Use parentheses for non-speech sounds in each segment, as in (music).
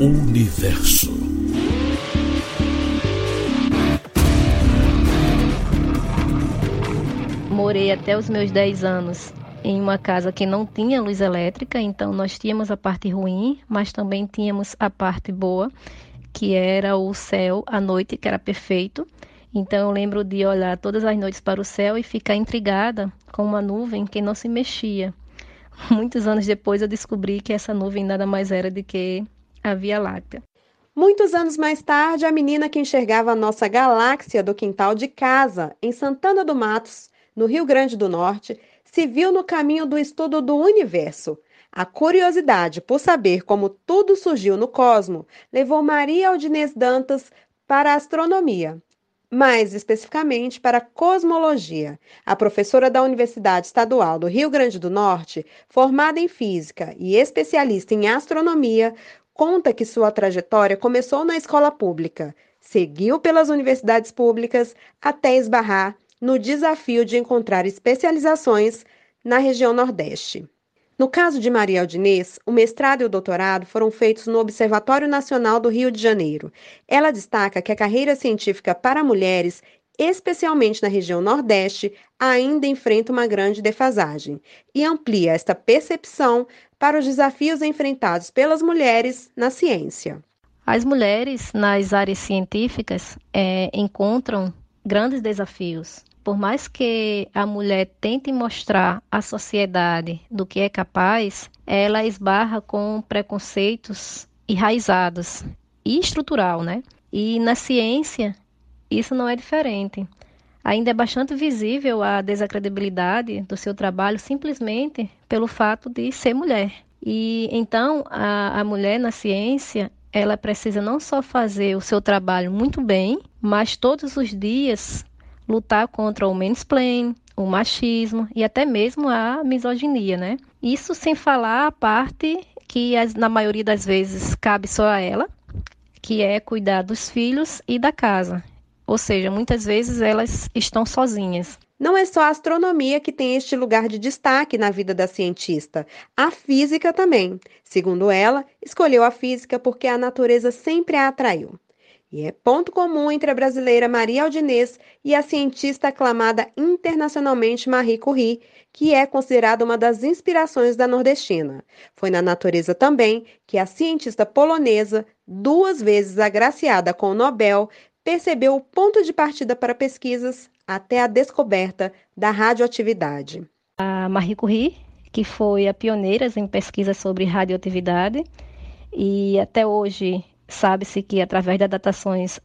Universo. Morei até os meus 10 anos em uma casa que não tinha luz elétrica, então nós tínhamos a parte ruim, mas também tínhamos a parte boa, que era o céu à noite, que era perfeito. Então eu lembro de olhar todas as noites para o céu e ficar intrigada com uma nuvem que não se mexia. (laughs) Muitos anos depois eu descobri que essa nuvem nada mais era do que a Via Láctea. Muitos anos mais tarde, a menina que enxergava a nossa galáxia do quintal de casa, em Santana do Matos, no Rio Grande do Norte, se viu no caminho do estudo do universo. A curiosidade por saber como tudo surgiu no cosmo levou Maria Aldinês Dantas para a astronomia, mais especificamente para a cosmologia. A professora da Universidade Estadual do Rio Grande do Norte, formada em física e especialista em astronomia, conta que sua trajetória começou na escola pública, seguiu pelas universidades públicas até esbarrar no desafio de encontrar especializações na região Nordeste. No caso de Maria Aldinês, o mestrado e o doutorado foram feitos no Observatório Nacional do Rio de Janeiro. Ela destaca que a carreira científica para mulheres, especialmente na região Nordeste, ainda enfrenta uma grande defasagem e amplia esta percepção para os desafios enfrentados pelas mulheres na ciência. As mulheres nas áreas científicas é, encontram grandes desafios por mais que a mulher tente mostrar à sociedade do que é capaz, ela esbarra com preconceitos enraizados e estrutural, né? E na ciência, isso não é diferente. Ainda é bastante visível a desacredibilidade do seu trabalho simplesmente pelo fato de ser mulher. E então a, a mulher na ciência ela precisa não só fazer o seu trabalho muito bem, mas todos os dias lutar contra o mansplaining, o machismo e até mesmo a misoginia, né? Isso sem falar a parte que na maioria das vezes cabe só a ela, que é cuidar dos filhos e da casa. Ou seja, muitas vezes elas estão sozinhas. Não é só a astronomia que tem este lugar de destaque na vida da cientista, a física também. Segundo ela, escolheu a física porque a natureza sempre a atraiu. E é ponto comum entre a brasileira Maria Aldinês e a cientista aclamada internacionalmente Marie Curie, que é considerada uma das inspirações da nordestina. Foi na natureza também que a cientista polonesa, duas vezes agraciada com o Nobel, percebeu o ponto de partida para pesquisas até a descoberta da radioatividade. A Marie Curie, que foi a pioneira em pesquisas sobre radioatividade, e até hoje Sabe-se que através das datações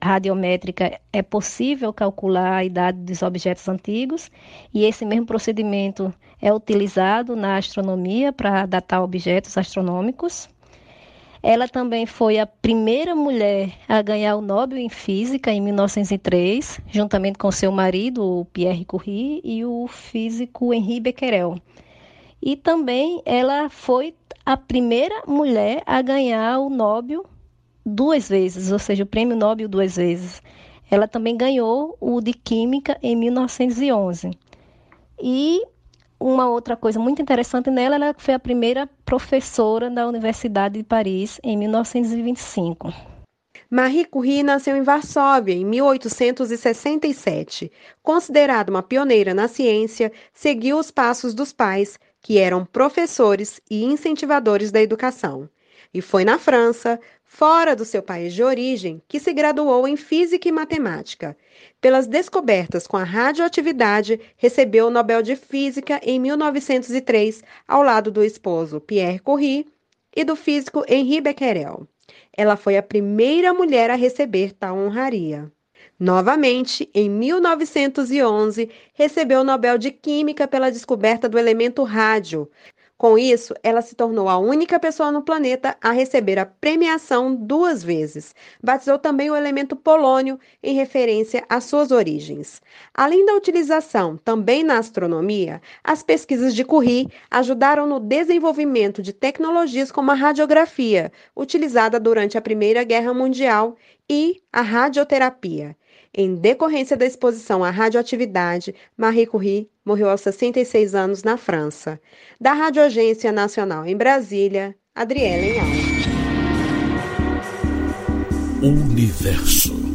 radiométricas é possível calcular a idade dos objetos antigos, e esse mesmo procedimento é utilizado na astronomia para datar objetos astronômicos. Ela também foi a primeira mulher a ganhar o Nobel em Física em 1903, juntamente com seu marido, Pierre Curie, e o físico Henri Becquerel. E também ela foi a primeira mulher a ganhar o Nobel duas vezes, ou seja, o prêmio Nobel duas vezes. Ela também ganhou o de Química em 1911. E uma outra coisa muito interessante nela, ela foi a primeira professora da Universidade de Paris em 1925. Marie Curie nasceu em Varsóvia em 1867. Considerada uma pioneira na ciência, seguiu os passos dos pais, que eram professores e incentivadores da educação. E foi na França, fora do seu país de origem, que se graduou em Física e Matemática. Pelas descobertas com a radioatividade, recebeu o Nobel de Física em 1903, ao lado do esposo Pierre Curie e do físico Henri Becquerel. Ela foi a primeira mulher a receber tal honraria. Novamente, em 1911, recebeu o Nobel de Química pela descoberta do elemento rádio. Com isso, ela se tornou a única pessoa no planeta a receber a premiação duas vezes. Batizou também o elemento polônio em referência às suas origens. Além da utilização também na astronomia, as pesquisas de Curie ajudaram no desenvolvimento de tecnologias como a radiografia, utilizada durante a Primeira Guerra Mundial, e a radioterapia. Em decorrência da exposição à radioatividade, Marie Curie morreu aos 66 anos na França. Da Radiogência Nacional em Brasília, Adriele Alves. Universo.